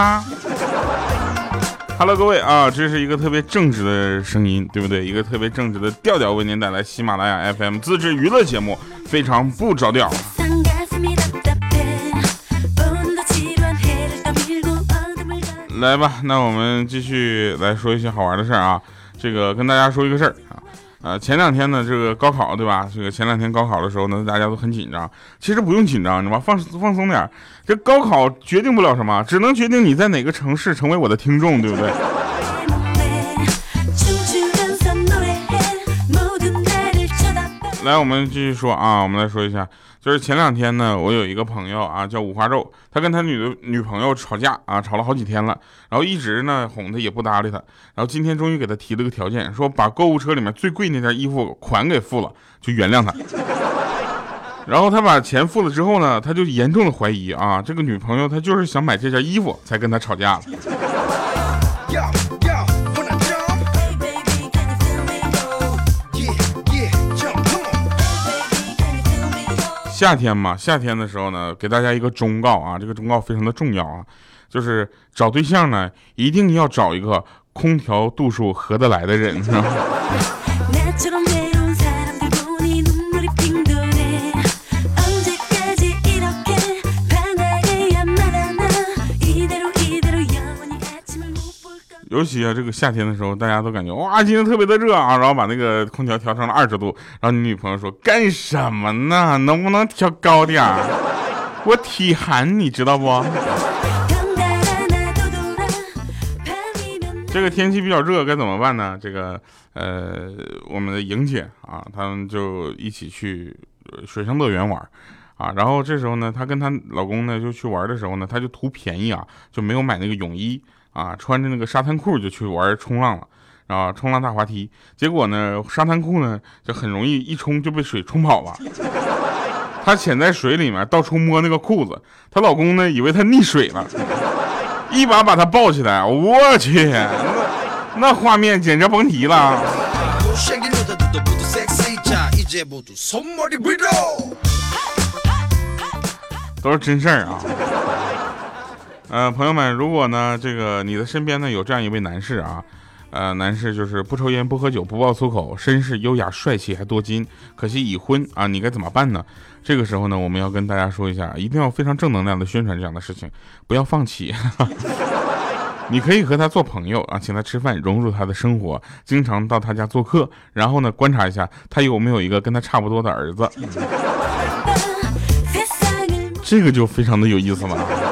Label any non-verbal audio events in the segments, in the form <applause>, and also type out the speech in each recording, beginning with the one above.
啊，Hello，各位啊，这是一个特别正直的声音，对不对？一个特别正直的调调，为您带来喜马拉雅 FM 自制娱乐节目，非常不着调。来吧，那我们继续来说一些好玩的事儿啊。这个跟大家说一个事儿啊。呃，前两天呢，这个高考对吧？这个前两天高考的时候呢，大家都很紧张。其实不用紧张，你知道吗？放放松点。这高考决定不了什么，只能决定你在哪个城市成为我的听众，对不对？来，我们继续说啊，我们来说一下。就是前两天呢，我有一个朋友啊，叫五花肉，他跟他女的女朋友吵架啊，吵了好几天了，然后一直呢哄他也不搭理他，然后今天终于给他提了个条件，说把购物车里面最贵那件衣服款给付了，就原谅他。<laughs> 然后他把钱付了之后呢，他就严重的怀疑啊，这个女朋友她就是想买这件衣服才跟他吵架了。夏天嘛，夏天的时候呢，给大家一个忠告啊，这个忠告非常的重要啊，就是找对象呢，一定要找一个空调度数合得来的人。<laughs> 尤其啊，这个夏天的时候，大家都感觉哇，今天特别的热啊，然后把那个空调调成了二十度，然后你女朋友说干什么呢？能不能调高点儿？<laughs> 我体寒，你知道不？这个天气比较热，该怎么办呢？这个呃，我们的莹姐啊，他们就一起去水上乐园玩啊，然后这时候呢，她跟她老公呢就去玩的时候呢，她就图便宜啊，就没有买那个泳衣。啊，穿着那个沙滩裤就去玩冲浪了，啊，冲浪大滑梯，结果呢，沙滩裤呢就很容易一冲就被水冲跑了。她潜在水里面到处摸那个裤子，她老公呢以为她溺水了，一把把她抱起来，我去，那那画面简直甭提了。都是真事儿啊。呃，朋友们，如果呢，这个你的身边呢有这样一位男士啊，呃，男士就是不抽烟、不喝酒、不爆粗口，绅士、优雅、帅气，还多金，可惜已婚啊，你该怎么办呢？这个时候呢，我们要跟大家说一下，一定要非常正能量的宣传这样的事情，不要放弃。<laughs> 你可以和他做朋友啊，请他吃饭，融入他的生活，经常到他家做客，然后呢，观察一下他有没有一个跟他差不多的儿子，<laughs> 这个就非常的有意思了。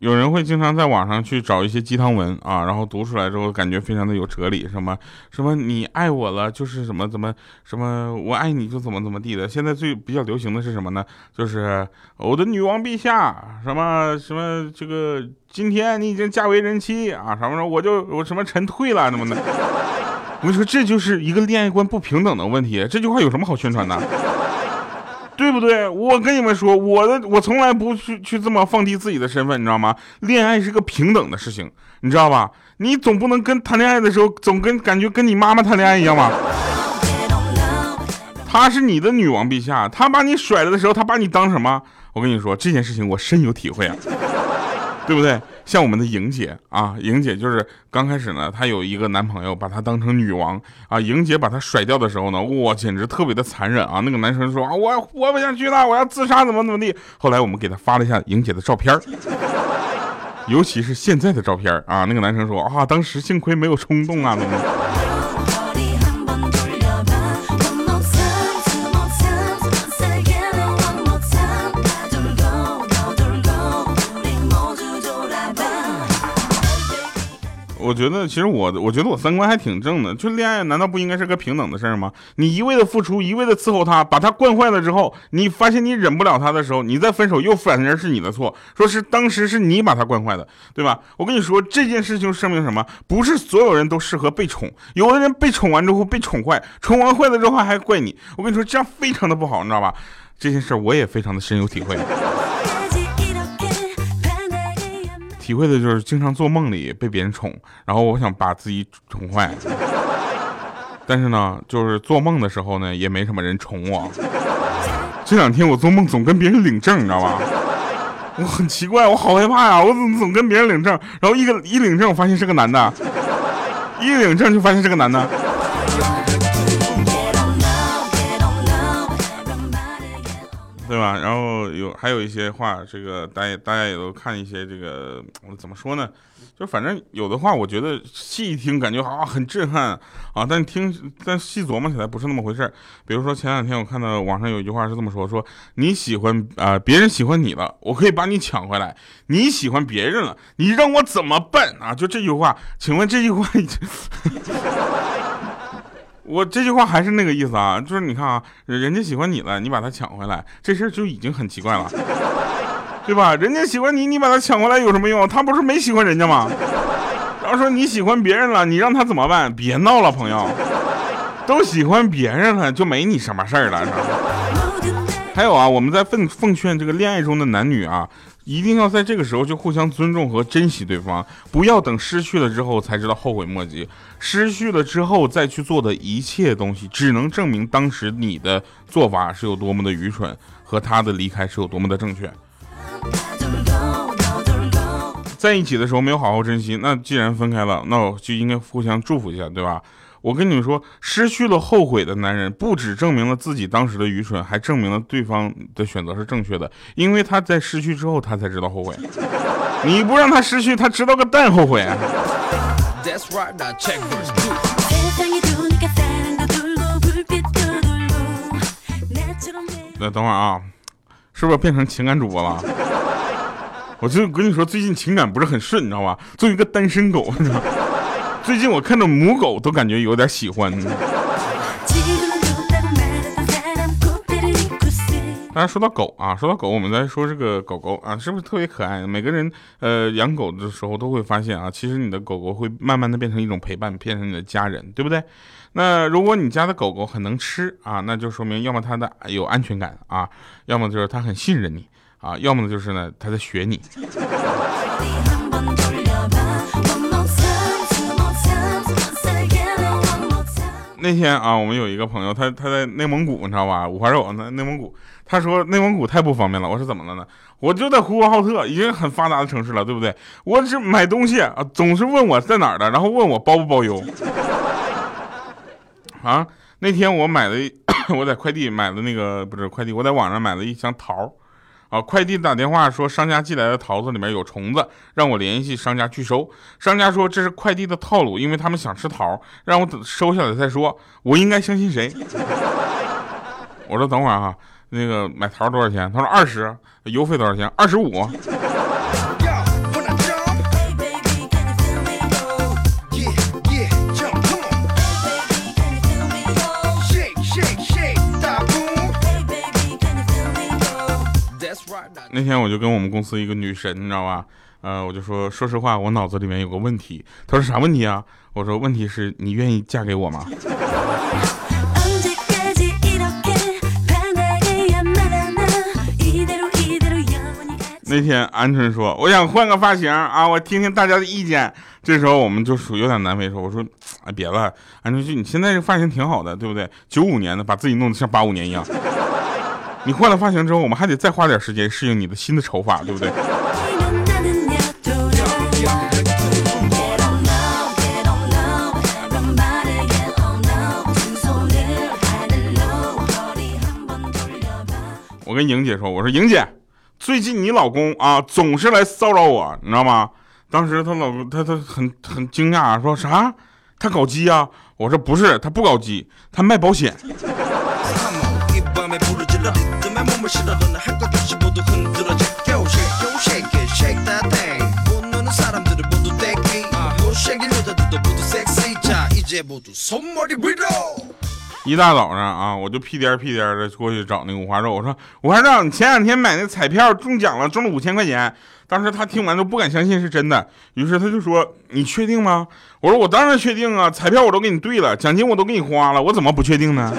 有人会经常在网上去找一些鸡汤文啊，然后读出来之后感觉非常的有哲理，什么什么你爱我了就是什么怎么什么我爱你就怎么怎么地的。现在最比较流行的是什么呢？就是我的女王陛下，什么什么这个今天你已经嫁为人妻啊，什么什么我就我什么臣退了什么的。我跟你说，这就是一个恋爱观不平等的问题。这句话有什么好宣传的？对不对？我跟你们说，我的我从来不去去这么放低自己的身份，你知道吗？恋爱是个平等的事情，你知道吧？你总不能跟谈恋爱的时候总跟感觉跟你妈妈谈恋爱一样吧？她是你的女王陛下，她把你甩了的时候，她把你当什么？我跟你说这件事情，我深有体会啊，对不对？像我们的莹姐啊，莹姐就是刚开始呢，她有一个男朋友，把她当成女王啊。莹姐把她甩掉的时候呢，哇，简直特别的残忍啊！那个男生说啊，我活不下去了，我要自杀，怎么怎么地。后来我们给她发了一下莹姐的照片 <laughs> 尤其是现在的照片啊。那个男生说啊，当时幸亏没有冲动啊，怎么。我觉得其实我我觉得我三观还挺正的，就恋爱难道不应该是个平等的事儿吗？你一味的付出，一味的伺候他，把他惯坏了之后，你发现你忍不了他的时候，你再分手又反而是你的错，说是当时是你把他惯坏的，对吧？我跟你说这件事情说明什么？不是所有人都适合被宠，有的人被宠完之后被宠坏，宠完坏了之后还怪你。我跟你说这样非常的不好，你知道吧？这件事我也非常的深有体会。体会的就是经常做梦里被别人宠，然后我想把自己宠坏，但是呢，就是做梦的时候呢，也没什么人宠我。这两天我做梦总跟别人领证，你知道吧？我很奇怪，我好害怕呀！我怎么总跟别人领证？然后一个一领证，我发现是个男的；一领证就发现是个男的。对吧？然后有还有一些话，这个大家大家也都看一些这个，我怎么说呢？就反正有的话，我觉得细一听感觉啊很震撼啊，但听但细琢磨起来不是那么回事比如说前两天我看到网上有一句话是这么说：说你喜欢啊别人喜欢你了，我可以把你抢回来；你喜欢别人了，你让我怎么办啊？就这句话，请问这句话？<laughs> 我这句话还是那个意思啊，就是你看啊，人家喜欢你了，你把他抢回来，这事儿就已经很奇怪了，对吧？人家喜欢你，你把他抢回来有什么用？他不是没喜欢人家吗？然后说你喜欢别人了，你让他怎么办？别闹了，朋友，都喜欢别人了，就没你什么事儿了。<laughs> 还有啊，我们在奉奉劝这个恋爱中的男女啊。一定要在这个时候就互相尊重和珍惜对方，不要等失去了之后才知道后悔莫及。失去了之后再去做的一切东西，只能证明当时你的做法是有多么的愚蠢，和他的离开是有多么的正确。在一起的时候没有好好珍惜，那既然分开了，那我就应该互相祝福一下，对吧？我跟你们说，失去了后悔的男人，不只证明了自己当时的愚蠢，还证明了对方的选择是正确的。因为他在失去之后，他才知道后悔。你不让他失去，他知道个蛋后悔啊！那等会儿啊，是不是变成情感主播了？<laughs> 我就跟你说，最近情感不是很顺，你知道吧？作为一个单身狗，你知道。最近我看到母狗都感觉有点喜欢。大家说到狗啊，说到狗，我们再说这个狗狗啊，是不是特别可爱？每个人呃养狗的时候都会发现啊，其实你的狗狗会慢慢的变成一种陪伴，变成你的家人，对不对？那如果你家的狗狗很能吃啊，那就说明要么它的有安全感啊，要么就是它很信任你啊，要么就是呢它在学你。那天啊，我们有一个朋友，他他在内蒙古，你知道吧？五花肉，那内蒙古，他说内蒙古太不方便了。我说怎么了呢？我就在呼和浩特，已经很发达的城市了，对不对？我是买东西啊，总是问我在哪儿的，然后问我包不包邮。<laughs> 啊，那天我买了，<coughs> 我在快递买的那个不是快递，我在网上买了一箱桃。啊！快递打电话说商家寄来的桃子里面有虫子，让我联系商家拒收。商家说这是快递的套路，因为他们想吃桃，让我等收下来再说。我应该相信谁？<laughs> 我说等会儿哈，那个买桃多少钱？他说二十，邮费多少钱？二十五。那天我就跟我们公司一个女神，你知道吧？呃，我就说，说实话，我脑子里面有个问题。她说啥问题啊？我说问题是你愿意嫁给我吗？那天鹌鹑说，我想换个发型啊，我听听大家的意见。这时候我们就属有点难为，说我说，哎，别了，鹌鹑就你现在这发型挺好的，对不对？九五年的，把自己弄得像八五年一样。你换了发型之后，我们还得再花点时间适应你的新的丑法，对不对？我跟莹姐说，我说莹姐，最近你老公啊总是来骚扰我，你知道吗？当时她老公他他很很惊讶，说啥？他搞基啊？我说不是，他不搞基，他卖保险。一大早上啊，我就屁颠屁颠的过去找那个五花肉。我说：“五花肉，你前两天买那彩票中奖了，中了五千块钱。”当时他听完都不敢相信是真的，于是他就说：“你确定吗？”我说：“我当然确定啊，彩票我都给你兑了，奖金我都给你花了，我怎么不确定呢？”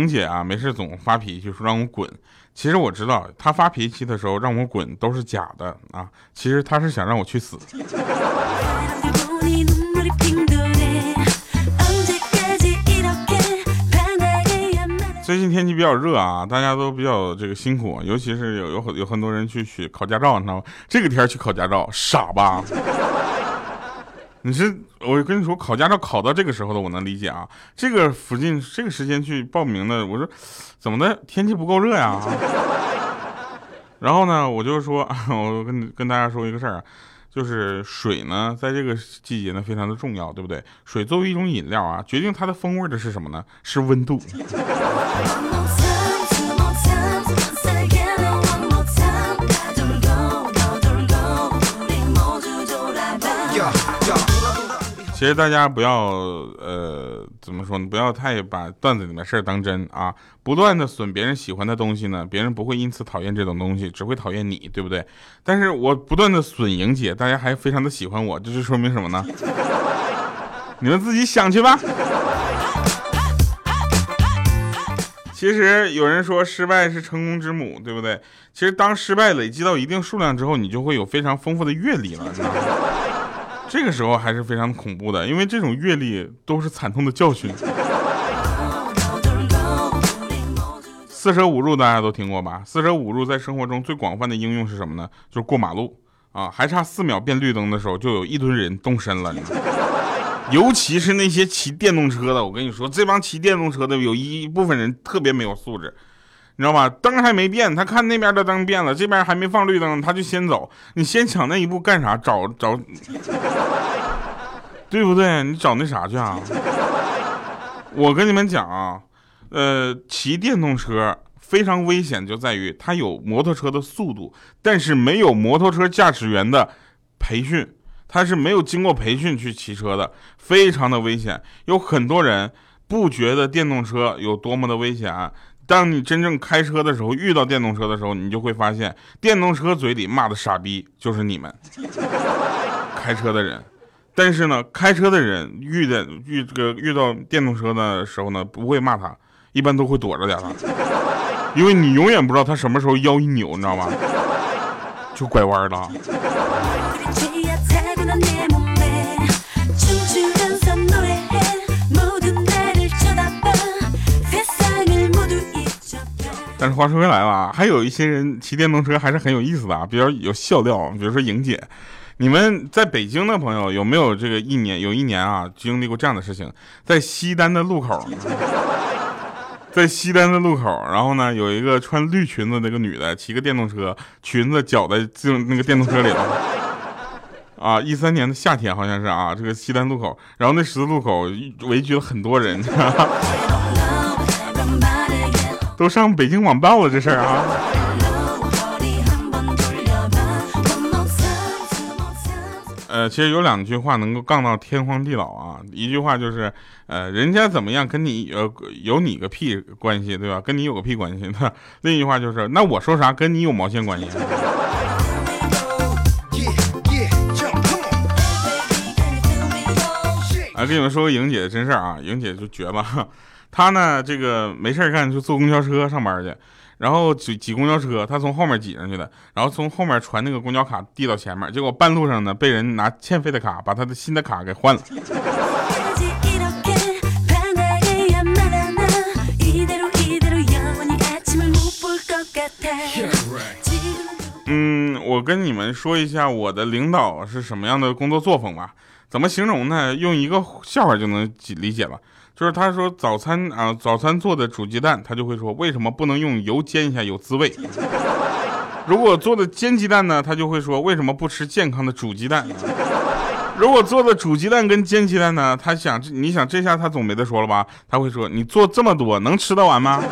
莹姐啊，没事总发脾气说让我滚。其实我知道，她发脾气的时候让我滚都是假的啊。其实她是想让我去死。最近天气比较热啊，大家都比较这个辛苦，尤其是有有很有很多人去学考驾照，你知道吗？这个天去考驾照，傻吧？你是我跟你说，考驾照考到这个时候的，我能理解啊。这个附近这个时间去报名的，我说怎么的？天气不够热呀？<laughs> 然后呢，我就说，<laughs> 我跟跟大家说一个事儿啊。就是水呢，在这个季节呢，非常的重要，对不对？水作为一种饮料啊，决定它的风味的是什么呢？是温度。<laughs> 其实大家不要呃怎么说呢？不要太把段子里面事儿当真啊！不断的损别人喜欢的东西呢，别人不会因此讨厌这种东西，只会讨厌你，对不对？但是我不断的损莹姐，大家还非常的喜欢我，这是说明什么呢？你们自己想去吧。其实有人说失败是成功之母，对不对？其实当失败累积到一定数量之后，你就会有非常丰富的阅历了，你知道吗？这个时候还是非常恐怖的，因为这种阅历都是惨痛的教训。四舍五入大家都听过吧？四舍五入在生活中最广泛的应用是什么呢？就是过马路啊，还差四秒变绿灯的时候，就有一堆人动身了。尤其是那些骑电动车的，我跟你说，这帮骑电动车的有一部分人特别没有素质。你知道吧？灯还没变，他看那边的灯变了，这边还没放绿灯，他就先走。你先抢那一步干啥？找找，对不对？你找那啥去啊？我跟你们讲啊，呃，骑电动车非常危险，就在于它有摩托车的速度，但是没有摩托车驾驶员的培训，他是没有经过培训去骑车的，非常的危险。有很多人不觉得电动车有多么的危险。当你真正开车的时候，遇到电动车的时候，你就会发现，电动车嘴里骂的傻逼就是你们开车的人。但是呢，开车的人遇的遇这个遇到电动车的时候呢，不会骂他，一般都会躲着点他，因为你永远不知道他什么时候腰一扭，你知道吗？就拐弯了。但是话说回来了，还有一些人骑电动车还是很有意思的啊，比较有笑料。比如说莹姐，你们在北京的朋友有没有这个一年有一年啊经历过这样的事情？在西单的路口，在西单的路口，然后呢有一个穿绿裙子那个女的骑个电动车，裙子绞在进那个电动车里了。啊，一三年的夏天好像是啊，这个西单路口，然后那十字路口围聚了很多人。<laughs> 都上北京网报了这事儿啊！呃，其实有两句话能够杠到天荒地老啊。一句话就是，呃，人家怎么样跟你呃有你个屁关系，对吧？跟你有个屁关系。另一句话就是，那我说啥跟你有毛线关系？啊，跟你们说个莹姐的真事儿啊，莹姐就绝了。她呢，这个没事干就坐公交车上班去，然后挤挤公交车，他从后面挤上去的，然后从后面传那个公交卡递到前面，结果半路上呢被人拿欠费的卡把他的新的卡给换了。嗯，我跟你们说一下我的领导是什么样的工作作风吧，怎么形容呢？用一个笑话就能理解了。就是他说早餐啊，早餐做的煮鸡蛋，他就会说为什么不能用油煎一下有滋味？如果做的煎鸡蛋呢，他就会说为什么不吃健康的煮鸡蛋？如果做的煮鸡蛋跟煎鸡蛋呢，他想你想这下他总没得说了吧？他会说你做这么多能吃得完吗？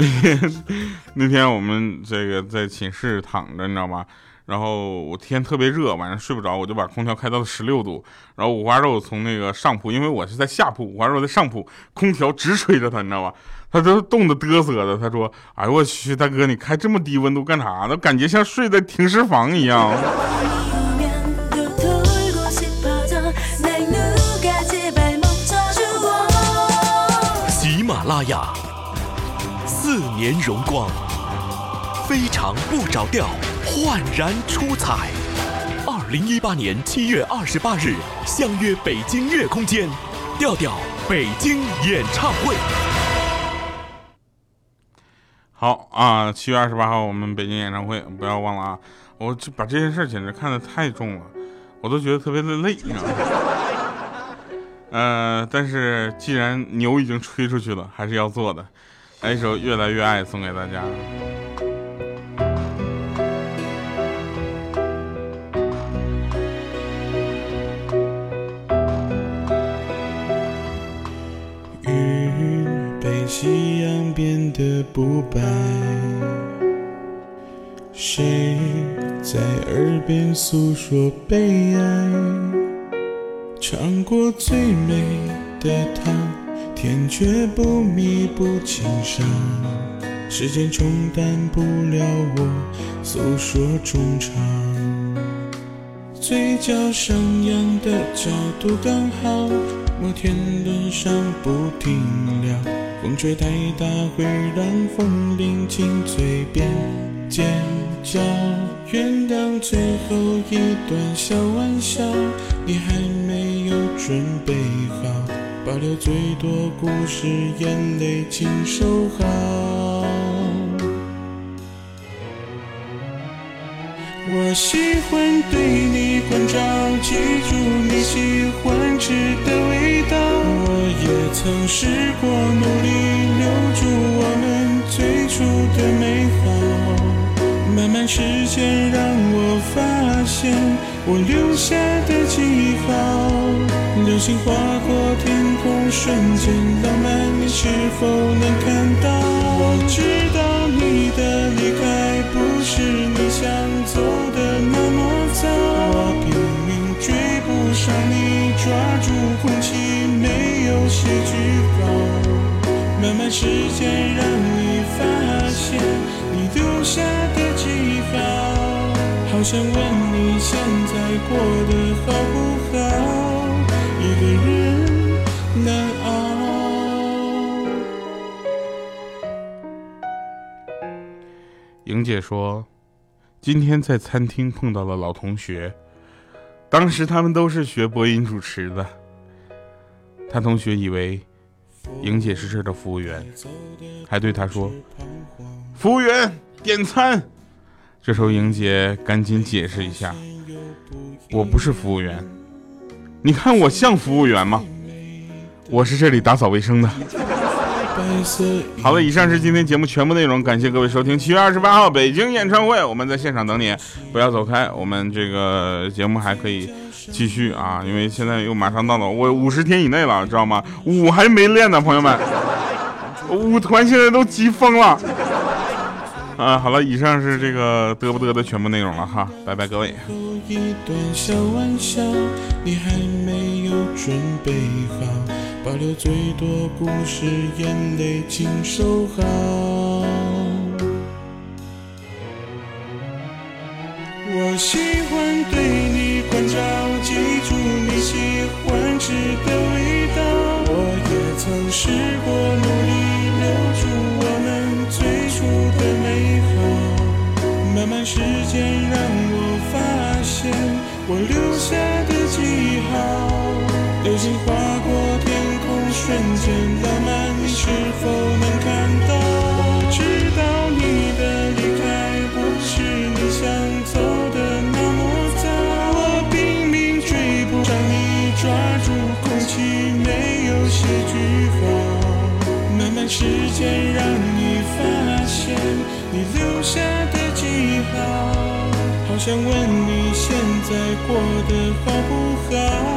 那 <laughs> 天那天我们这个在寝室躺着，你知道吗？然后我天特别热，晚上睡不着，我就把空调开到了十六度。然后五花肉从那个上铺，因为我是在下铺，五花肉在上铺，空调直吹着他，你知道吧？他都冻得嘚瑟的。他说：“哎呦我去，大哥，你开这么低温度干啥呢？感觉像睡在停尸房一样。<laughs> ”喜马拉雅，四年荣光，非常不着调。焕然出彩！二零一八年七月二十八日，相约北京乐空间，调调北京演唱会。好啊，七月二十八号我们北京演唱会，不要忘了啊！我这把这件事简直看得太重了，我都觉得特别的累。你知道吗呃，但是既然牛已经吹出去了，还是要做的。来一首《越来越爱》送给大家。雨被夕阳变得不白，谁在耳边诉说悲哀？尝过最美的糖，天却不弥补情伤。时间冲淡不了我诉说衷肠，嘴角上扬的角度刚好，摩天轮上不停聊。风吹太大，会让风铃进嘴边尖叫。原谅最后一段小玩笑，你还没有准备好，保留最多故事，眼泪请收好。我喜欢对你关照，记住你喜欢吃的味道。我也曾试过努力留住我们最初的美好，慢慢时间让我发现我留下的记号。流星划过天空，瞬间浪漫，你是否能看到？我知道你的离开不是你想走的那么早，我拼命追不上你，抓住空气。结句号，慢慢时间让你发现你留下的记号，好想问你现在过得好不好？人难熬。莹姐说，今天在餐厅碰到了老同学，当时他们都是学播音主持的。他同学以为莹姐是这儿的服务员，还对他说：“服务员点餐。”这时候莹姐赶紧解释一下：“我不是服务员，你看我像服务员吗？我是这里打扫卫生的。”好了，以上是今天节目全部内容，感谢各位收听。七月二十八号北京演唱会，我们在现场等你，不要走开，我们这个节目还可以。继续啊，因为现在又马上到了我五十天以内了，知道吗？舞还没练呢，朋友们，舞团现在都急疯了。啊，好了，以上是这个嘚不嘚的全部内容了哈，拜拜各位。一段小玩笑，你还没有准备好，保留最多故事，眼泪请收好。我喜欢对你关照，记住你喜欢吃的味道。我也曾试过努力留住。美好，慢慢时间让我发现我留下的记号。流星划过天空，瞬间浪漫，你是否的好不好？